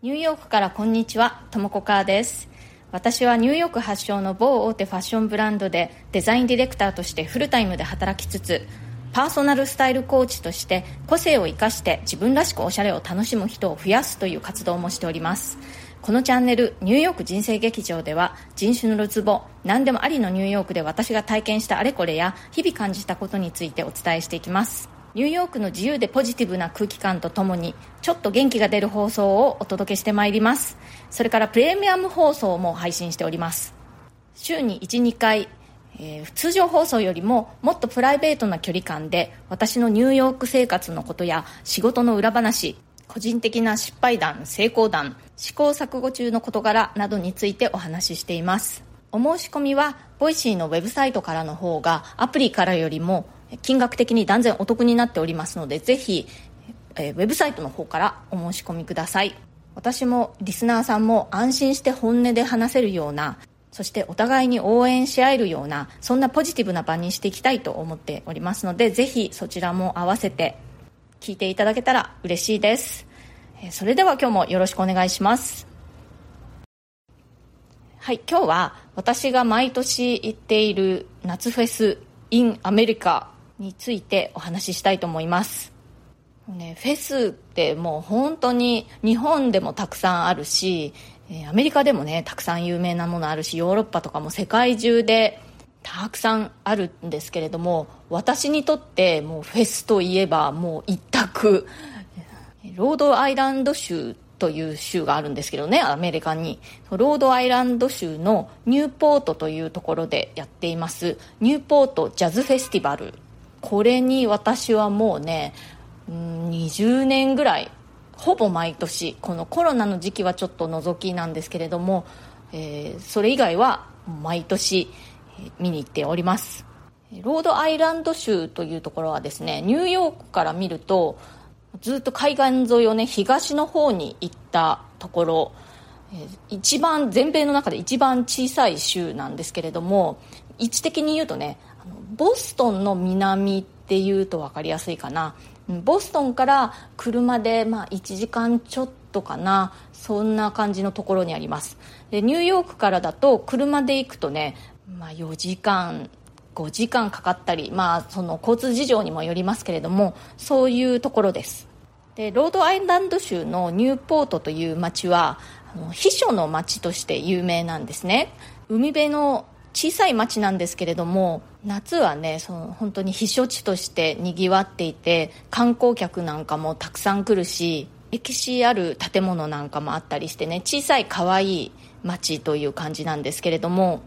ニューヨークからこんにちは、ともこかーです。私はニューヨーク発祥の某大手ファッションブランドでデザインディレクターとしてフルタイムで働きつつ、パーソナルスタイルコーチとして個性を生かして自分らしくおしゃれを楽しむ人を増やすという活動もしております。このチャンネルニューヨーク人生劇場では人種のるつぼ何でもありのニューヨークで私が体験したあれこれや日々感じたことについてお伝えしていきますニューヨークの自由でポジティブな空気感とともにちょっと元気が出る放送をお届けしてまいります。それからプレミアム放送も配信しております。週に12回えー通常放送よりももっとプライベートな距離感で私のニューヨーク生活のことや仕事の裏話個人的な失敗談成功談試行錯誤中の事柄などについてお話ししています。お申し込みは Voicy のウェブサイトからの方がアプリからよりも金額的に断然お得になっておりますのでぜひえーウェブサイトの方からお申し込みください。私もリスナーさんも安心して本音で話せるようなそしてお互いに応援し合えるようなそんなポジティブな場にしていきたいと思っておりますのでぜひそちらも合わせて聞いていただけたら嬉しいです。それでは今日もよろしくお願いします。はい今日は私が毎年行っている夏フェス in アメリカについてお話ししたいと思います。ね、フェスってもう本当に日本でもたくさんあるしアメリカでもねたくさん有名なものあるしヨーロッパとかも世界中でたくさんあるんですけれども私にとってもうフェスといえばもう一択。ロードアイランド州という州があるんですけどねアメリカに。ロードアイランド州のニューポートというところでやっています。ニューポートジャズフェスティバル。これに私はもうねうん20年ぐらいほぼ毎年このコロナの時期はちょっと除きなんですけれども、えーそれ以外は毎年見に行っております。ロードアイランド州というところはですねニューヨークから見るとずっと海岸沿いをね東の方に行ったところ一番全米の中で一番小さい州なんですけれども位置的に言うとねボストンの南っていうと分かりやすいかな。ボストンから車でまあ1時間ちょっとかな。そんな感じのところにあります。でニューヨークからだと車で行くとね、まあ、4時間5時間かかったり、まあ、その交通事情にもよりますけれどもそういうところです。でロードアイランド州のニューポートという町はあの秘書の町として有名なんですね。海辺の小さい町なんですけれども夏はねその本当に避暑地としてにぎわっていて観光客なんかもたくさん来るし歴史ある建物なんかもあったりしてね小さい可愛い町という感じなんですけれども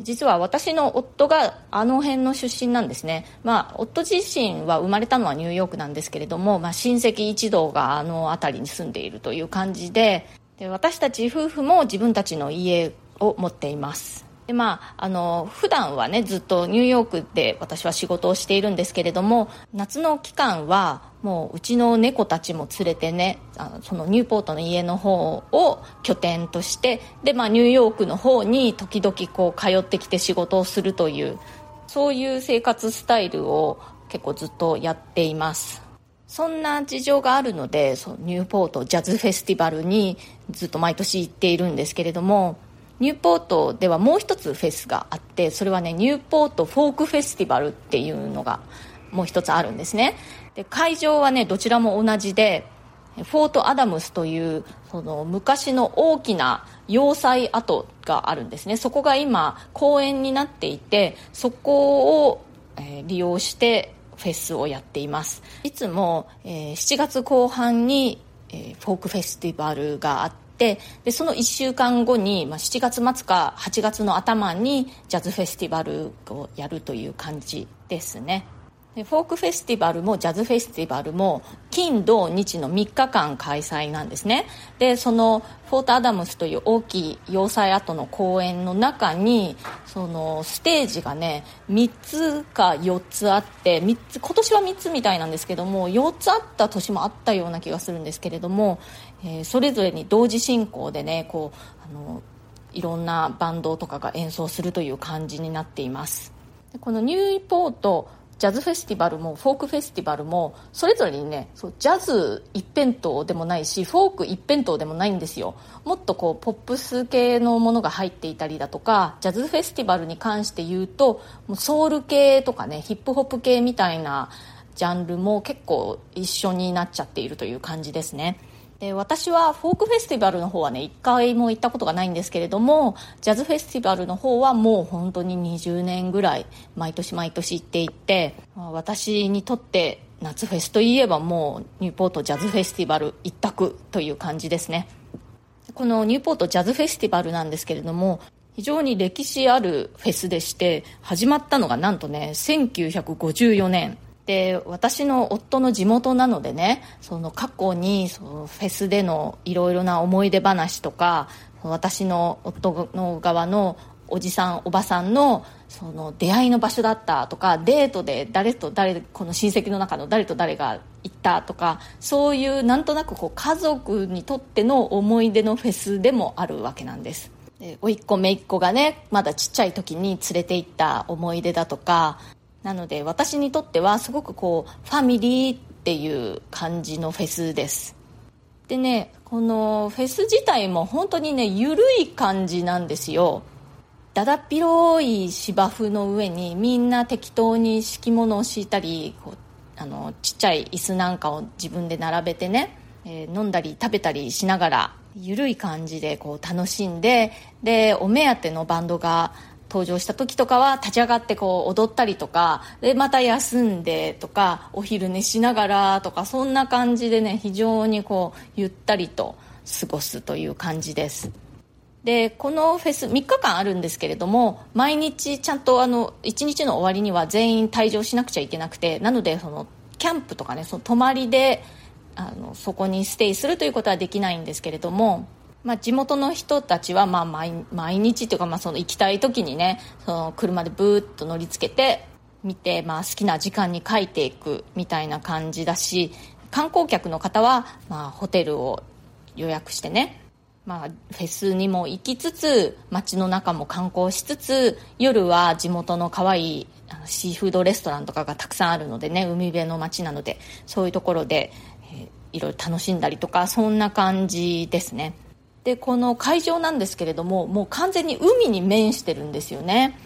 実は私の夫があの辺の出身なんですね、まあ、夫自身は生まれたのはニューヨークなんですけれども、まあ、親戚一同があの辺りに住んでいるという感じでで私たち夫婦も自分たちの家を持っています。でまあ、あの普段はねずっとニューヨークで私は仕事をしているんですけれども夏の期間はもううちの猫たちも連れてねあのそのニューポートの家の方を拠点としてで、まあ、ニューヨークの方に時々こう通ってきて仕事をするというそういう生活スタイルを結構ずっとやっています。そんな事情があるのでそうニューポートジャズフェスティバルにずっと毎年行っているんですけれどもニューポートではもう一つフェスがあってそれはねニューポートフォークフェスティバルっていうのがもう一つあるんですね。で会場はねどちらも同じでフォートアダムスというその昔の大きな要塞跡があるんですね。そこが今公園になっていてそこを、え利用してフェスをやっています。いつも、え7月後半に、えフォークフェスティバルがあってでその1週間後に、まあ、7月末か8月の頭にジャズフェスティバルをやるという感じですね。でフォークフェスティバルもジャズフェスティバルも金土日の3日間開催なんですね。でそのフォートアダムスという大きい要塞跡の公園の中にそのステージがね3つか4つあって3つ今年は3つみたいなんですけども4つあった年もあったような気がするんですけれども、えーそれぞれに同時進行でねこうあのいろんなバンドとかが演奏するという感じになっています。このニューポートジャズフェスティバルもフォークフェスティバルもそれぞれにねそうジャズ一辺倒でもないしフォーク一辺倒でもないんですよ。もっとこうポップス系のものが入っていたりだとかジャズフェスティバルに関して言うともうソウル系とかねヒップホップ系みたいなジャンルも結構一緒になっちゃっているという感じですね。で私はフォークフェスティバルの方はね1回も行ったことがないんですけれどもジャズフェスティバルの方はもう本当に20年ぐらい毎年毎年行っていて私にとって夏フェスといえばもうニューポートジャズフェスティバル一択という感じですね。このニューポートジャズフェスティバルなんですけれども非常に歴史あるフェスでして始まったのがなんとね1954年。で私の夫の地元なのでねその過去にそのフェスでのいろいろな思い出話とか私の夫の側のおじさんおばさんのその出会いの場所だったとかデートで誰と誰この親戚の中の誰と誰が行ったとかそういうなんとなくこう家族にとっての思い出のフェスでもあるわけなんです。で甥っ子姪っ子がねまだちっちゃい時に連れて行った思い出だとかなので私にとってはすごくこうファミリーっていう感じのフェスです。でねこのフェス自体も本当にね緩い感じなんですよ。だだっ広い芝生の上にみんな適当に敷物を敷いたりこうあのちっちゃい椅子なんかを自分で並べてね、えー、飲んだり食べたりしながら緩い感じでこう楽しんででお目当てのバンドが登場した時とかは立ち上がってこう踊ったりとかでまた休んでとかお昼寝しながらとかそんな感じでね非常にこうゆったりと過ごすという感じです。でこのフェス3日間あるんですけれども毎日ちゃんとあの1日の終わりには全員退場しなくちゃいけなくてなのでそのキャンプとかねその泊まりであのそこにステイするということはできないんですけれどもまあ、地元の人たちはまあ毎日というかまあその行きたい時にねその車でブーッと乗りつけて見て、まあ、好きな時間に帰っていくみたいな感じだし観光客の方はまあホテルを予約してねまあ、フェスにも行きつつ街の中も観光しつつ夜は地元の可愛いシーフードレストランとかがたくさんあるのでね海辺の街なのでそういうところで、えー、いろいろ楽しんだりとかそんな感じですね。でこの会場なんですけれどももう完全に海に面してるんですよね。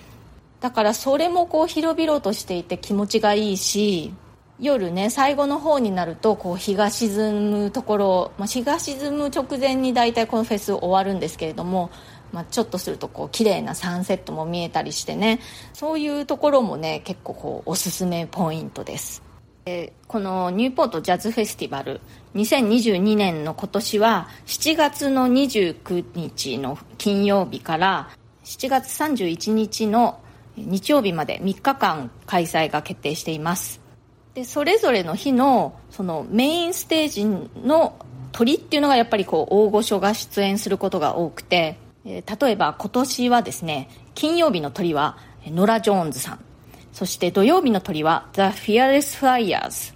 だからそれもこう広々としていて気持ちがいいし夜ね最後の方になるとこう日が沈むところ、まあ、日が沈む直前に大体このフェス終わるんですけれども、まあ、ちょっとするとこう綺麗なサンセットも見えたりしてね。そういうところもね結構こうおすすめポイントです。このニューポートジャズフェスティバル2022年の今年は7月の29日の金曜日から7月31日の日曜日まで3日間開催が決定しています。でそれぞれの日のそのメインステージの鳥っていうのがやっぱりこう大御所が出演することが多くて、例えば今年はですね金曜日の鳥はノラ・ジョーンズさん。そして土曜日の鳥は The Fearless Flyers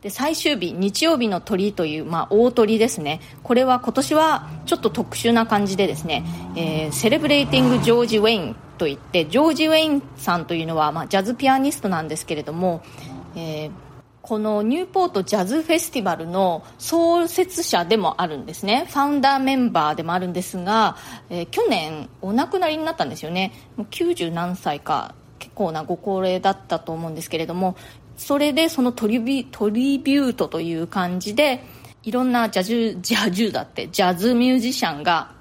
で最終日日曜日の鳥という、まあ、大鳥ですね。これは今年はちょっと特殊な感じでですね、えー、セレブレーティング・ジョージ・ウェインといってジョージ・ウェインさんというのは、まあ、ジャズピアニストなんですけれども、えー、このニューポートジャズフェスティバルの創設者でもあるんですね。ファウンダーメンバーでもあるんですが、えー、去年お亡くなりになったんですよね。90何歳か。構なご高齢だったと思うんですけれどもそれでそのトリビトリビュートという感じでいろんなジャズジャズだってジャズミュージシャンが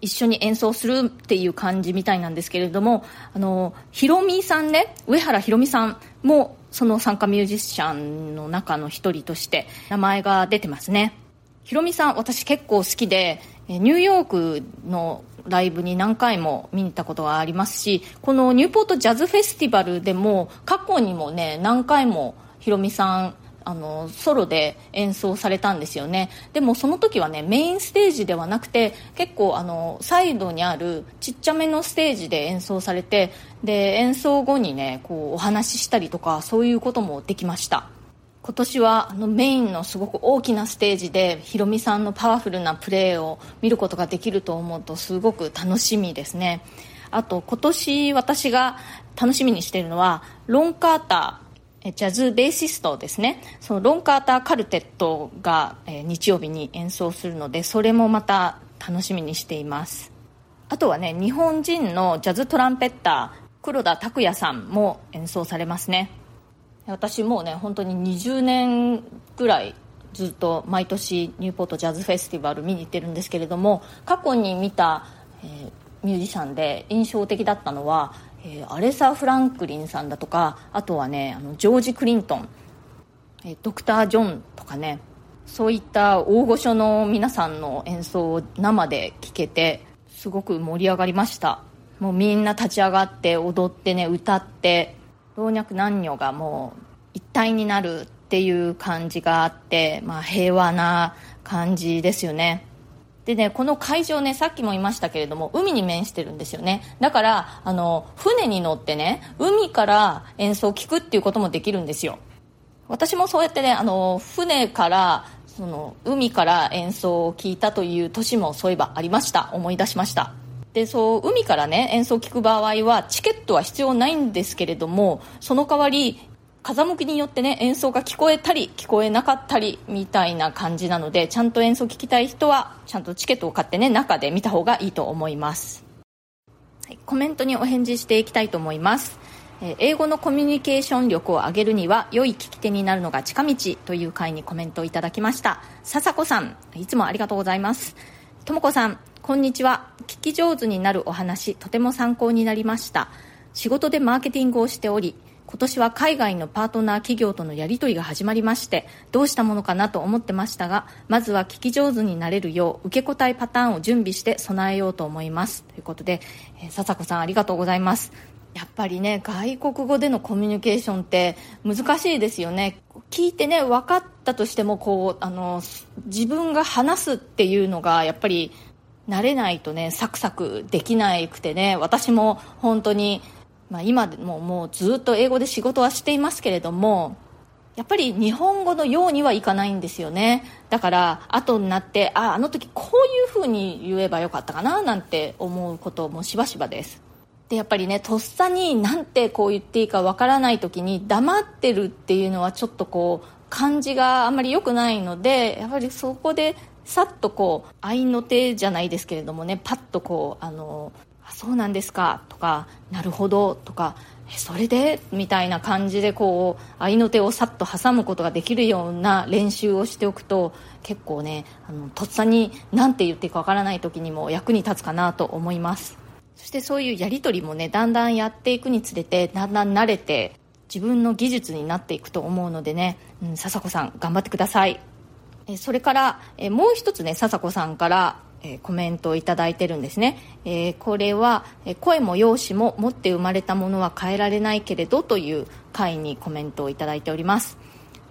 一緒に演奏するっていう感じみたいなんですけれどもあのヒロミさんね上原ひろみさんもその参加ミュージシャンの中の一人として名前が出てますね。ひろみさん私結構好きでニューヨークのライブに何回も見に行ったことがありますしこのニューポートジャズフェスティバルでも過去にもね何回もヒロミさんあのソロで演奏されたんですよね。でもその時はねメインステージではなくて結構あのサイドにあるちっちゃめのステージで演奏されてで演奏後にねこうお話ししたりとかそういうこともできました。今年はあのメインのすごく大きなステージでヒロミさんのパワフルなプレーを見ることができると思うとすごく楽しみですね。あと今年私が楽しみにしているのはロン・カータージャズベーシストですね。そのロン・カーター・カルテットが、日曜日に演奏するのでそれもまた楽しみにしています。あとはね日本人のジャズトランペッター黒田拓也さんも演奏されますね。私もうね本当に20年ぐらいずっと毎年ニューポートジャズフェスティバル見に行ってるんですけれども過去に見た、えー、ミュージシャンで印象的だったのはえー、アレサ・フランクリンさんだとかあとはねあのジョージ・クリントン、えー、ドクター・ジョンとかねそういった大御所の皆さんの演奏を生で聴けてすごく盛り上がりました。もうみんな立ち上がって踊ってね歌って老若男女がもう一体になるっていう感じがあって、まあ、平和な感じですよねでね、この会場ね、さっきも言いましたけれども、海に面してるんですよね。だから、あの、船に乗ってね、海から演奏を聴くっていうこともできるんですよ。私もそうやってね、あの、船から、その、海から演奏を聴いたという年もそういえばありました。思い出しました。で、そう、海からね、演奏を聴く場合は、チケットは必要ないんですけれども、その代わり、風向きによってね演奏が聞こえたり聞こえなかったりみたいな感じなのでちゃんと演奏聞きたい人はちゃんとチケットを買ってね中で見た方がいいと思います、はい、コメントにお返事していきたいと思います。え英語のコミュニケーション力を上げるには良い聞き手になるのが近道という回にコメントをいただきました。笹子さんいつもありがとうございます。とも子さんこんにちは。聞き上手になるお話とても参考になりました。仕事でマーケティングをしており今年は海外のパートナー企業とのやり取りが始まりましてどうしたものかなと思ってましたがまずは聞き上手になれるよう受け答えパターンを準備して備えようと思います。ということで、えー、笹子さんありがとうございます。やっぱりね外国語でのコミュニケーションって難しいですよね。聞いてね分かったとしてもこうあの自分が話すっていうのがやっぱり慣れないとねサクサクできなくてね私も本当にまあ、今でももうずっと英語で仕事はしていますけれどもやっぱり日本語のようにはいかないんですよね。だから後になってああの時こういうふうに言えばよかったかななんて思うこともしばしばです。でやっぱりねとっさになんてこう言っていいかわからない時に黙ってるっていうのはちょっとこう感じがあんまり良くないのでやっぱりそこでさっとこう合いの手じゃないですけれどもねパッとこうあのそうなんですかとかなるほどとかそれで？みたいな感じでこう合いの手をさっと挟むことができるような練習をしておくと結構ねあのとっさに何て言っていいかわからない時にも役に立つかなと思います。そしてそういうやり取りもねだんだんやっていくにつれてだんだん慣れて自分の技術になっていくと思うのでね、うん、笹子さん頑張ってください。えそれからえもう一つね笹子さんからえコメントをいいてるんですね、えー、これはえ声も容姿も持って生まれたものは変えられないけれどという回にコメントをいいております。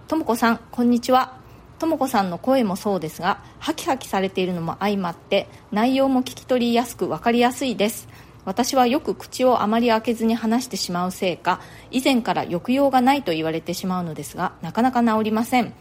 とも子さんこんにちは。とも子さんの声もそうですがハキハキされているのも相まって内容も聞き取りやすく分かりやすいです。私はよく口をあまり開けずに話してしまうせいか以前から抑揚がないと言われてしまうのですがなかなか治りません。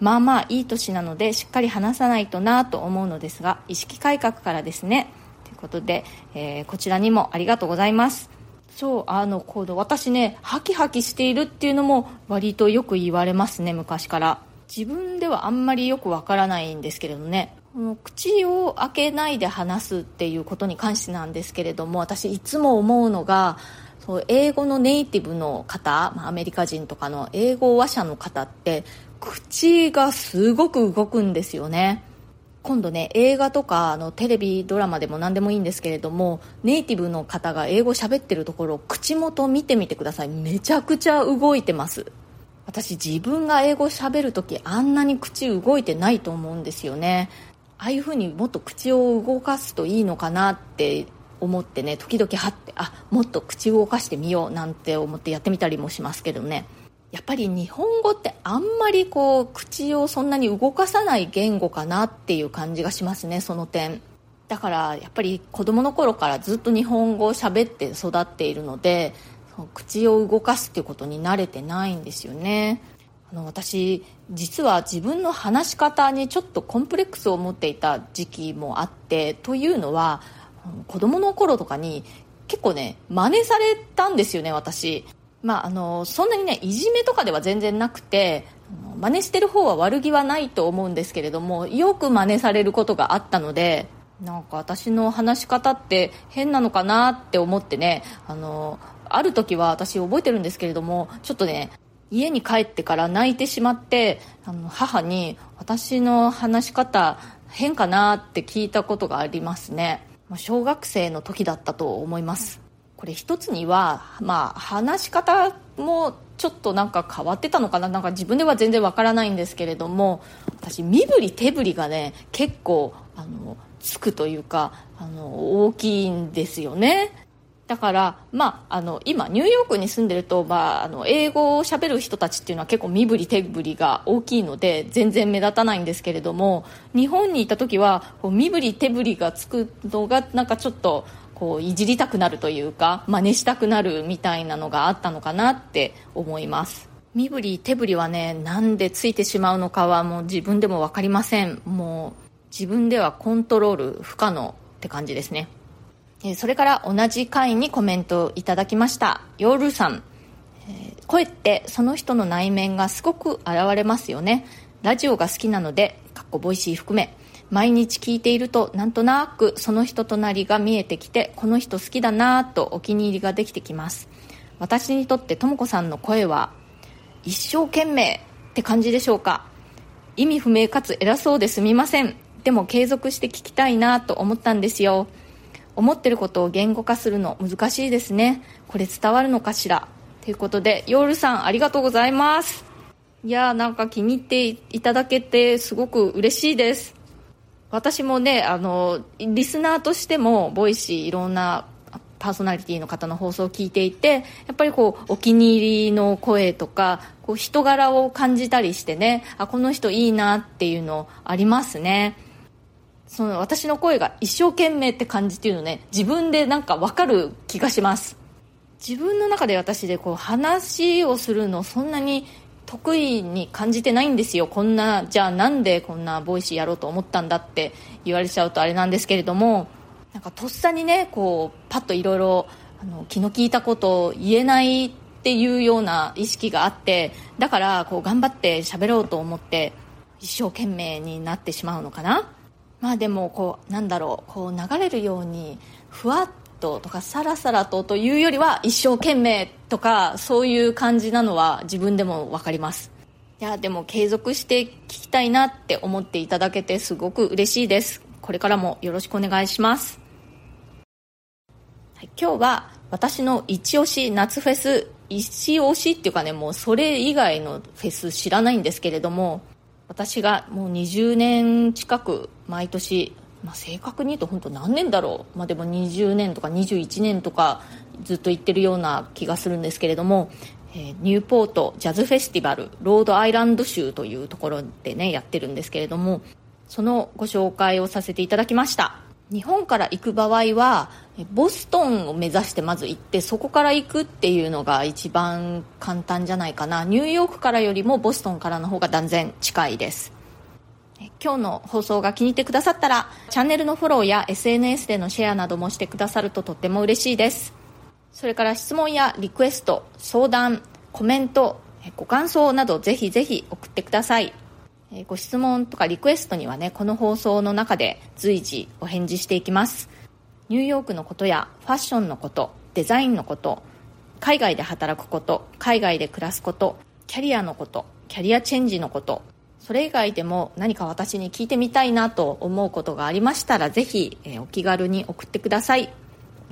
まあまあいい年なのでしっかり話さないとなと思うのですが意識改革からですね。ということで、えー、こちらにもありがとうございます。そうあのコード私ねハキハキしているっていうのも割とよく言われますね昔から。自分ではあんまりよくわからないんですけれどね。口を開けないで話すっていうことに関してなんですけれども私いつも思うのがそう英語のネイティブの方、アメリカ人とかの英語話者の方って口がすごく動くんですよね。今度ね映画とかあのテレビドラマでも何でもいいんですけれどもネイティブの方が英語喋ってるところ口元見てみてください。めちゃくちゃ動いてます。私自分が英語喋る時あんなに口動いてないと思うんですよね。ああいう風にもっと口を動かすといいのかなって思ってね時々はってあもっと口を動かしてみようなんて思ってやってみたりもしますけどね。やっぱり日本語ってあんまりこう口をそんなに動かさない言語かなっていう感じがしますねその点。だからやっぱり子供の頃からずっと日本語を喋って育っているので口を動かすっていうことに慣れてないんですよね。あの私実は自分の話し方にちょっとコンプレックスを持っていた時期もあってというのは子供の頃とかに結構ね真似されたんですよね私。まあ、あのそんなにねいじめとかでは全然なくて真似してる方は悪気はないと思うんですけれどもよく真似されることがあったのでなんか私の話し方って変なのかなって思ってねあのある時は私覚えてるんですけれどもちょっとね家に帰ってから泣いてしまってあの母に私の話し方変かなって聞いたことがありますね。小学生の時だったと思います。これ一つには、まあ、話し方もちょっとなんか変わってたのかな。なんか自分では全然わからないんですけれども私身振り手振りがね結構あのつくというかあの大きいんですよね。だから、まあ、あの今ニューヨークに住んでると、まあ、あの英語をしゃべる人たちっていうのは結構身振り手振りが大きいので全然目立たないんですけれども日本にいた時はこう身振り手振りがつくのがなんかちょっとこういじりたくなるというか真似したくなるみたいなのがあったのかなって思います。身振り手振りはねなんでついてしまうのかはもう自分でも分かりません。もう自分ではコントロール不可能って感じですね。それから同じ回にコメントいただきました。ヨールさん。声ってその人の内面がすごく現れますよね。ラジオが好きなのでかっこ Voicy 含め。毎日聞いているとなんとなくその人となりが見えてきてこの人好きだなとお気に入りができてきます。私にとってとも子さんの声は一生懸命って感じでしょうか。意味不明かつ偉そうですみません。でも継続して聞きたいなと思ったんですよ。思ってることを言語化するの難しいですね。これ伝わるのかしら？ということでヨールさんありがとうございます。いやーなんか気に入っていただけてすごく嬉しいです。私もねあのリスナーとしても Voicy いろんなパーソナリティの方の放送を聞いていてやっぱりこうお気に入りの声とかこう人柄を感じたりしてねあこの人いいなっていうのありますね。その私の声が一生懸命って感じっていうのね自分でなんか分かる気がします。自分の中で私でこう話をするのそんなに得意に感じてないんですよ。こんなじゃあなんでこんな Voicy やろうと思ったんだって言われちゃうとあれなんですけれどもなんかとっさにねこうパッといろいろ気の利いたことを言えないっていうような意識があってだからこう頑張って喋ろうと思って一生懸命になってしまうのかな。まあでもこうなんだろうこう流れるようにふわっととかさらさらとというよりは一生懸命とかそういう感じなのは自分でも分かります。いやでも継続して聞きたいなって思っていただけてすごく嬉しいです。これからもよろしくお願いします、はい、今日は私の一押し夏フェス一押しっていうかねもうそれ以外のフェス知らないんですけれども私がもう20年近く毎年、まあ、正確に言うと本当何年だろう、まあ、でも20年とか21年とかずっと言ってるような気がするんですけれども、えー、ニューポートジャズフェスティバルロードアイランド州というところでねやってるんですけれどもそのご紹介をさせていただきました。日本から行く場合はボストンを目指してまず行ってそこから行くっていうのが一番簡単じゃないかな。ニューヨークからよりもボストンからの方が断然近いです。今日の放送が気に入ってくださったらチャンネルのフォローや SNS でのシェアなどもしてくださるととっても嬉しいです。それから質問やリクエスト相談コメントご感想などぜひぜひ送ってください。ご質問とかリクエストにはねこの放送の中で随時お返事していきます。ニューヨークのことやファッションのことデザインのこと海外で働くこと海外で暮らすことキャリアのことキャリアチェンジのことそれ以外でも何か私に聞いてみたいなと思うことがありましたらぜひ、え、お気軽に送ってください。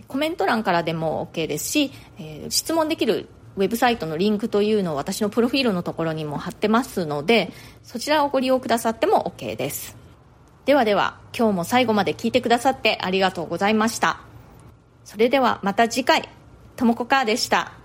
コメント欄からでも OK ですし、え、質問できるウェブサイトのリンクというのを私のプロフィールのところにも貼ってますのでそちらをご利用くださっても OK です。ではでは今日も最後まで聞いてくださってありがとうございました。それではまた次回。ともこかーでした。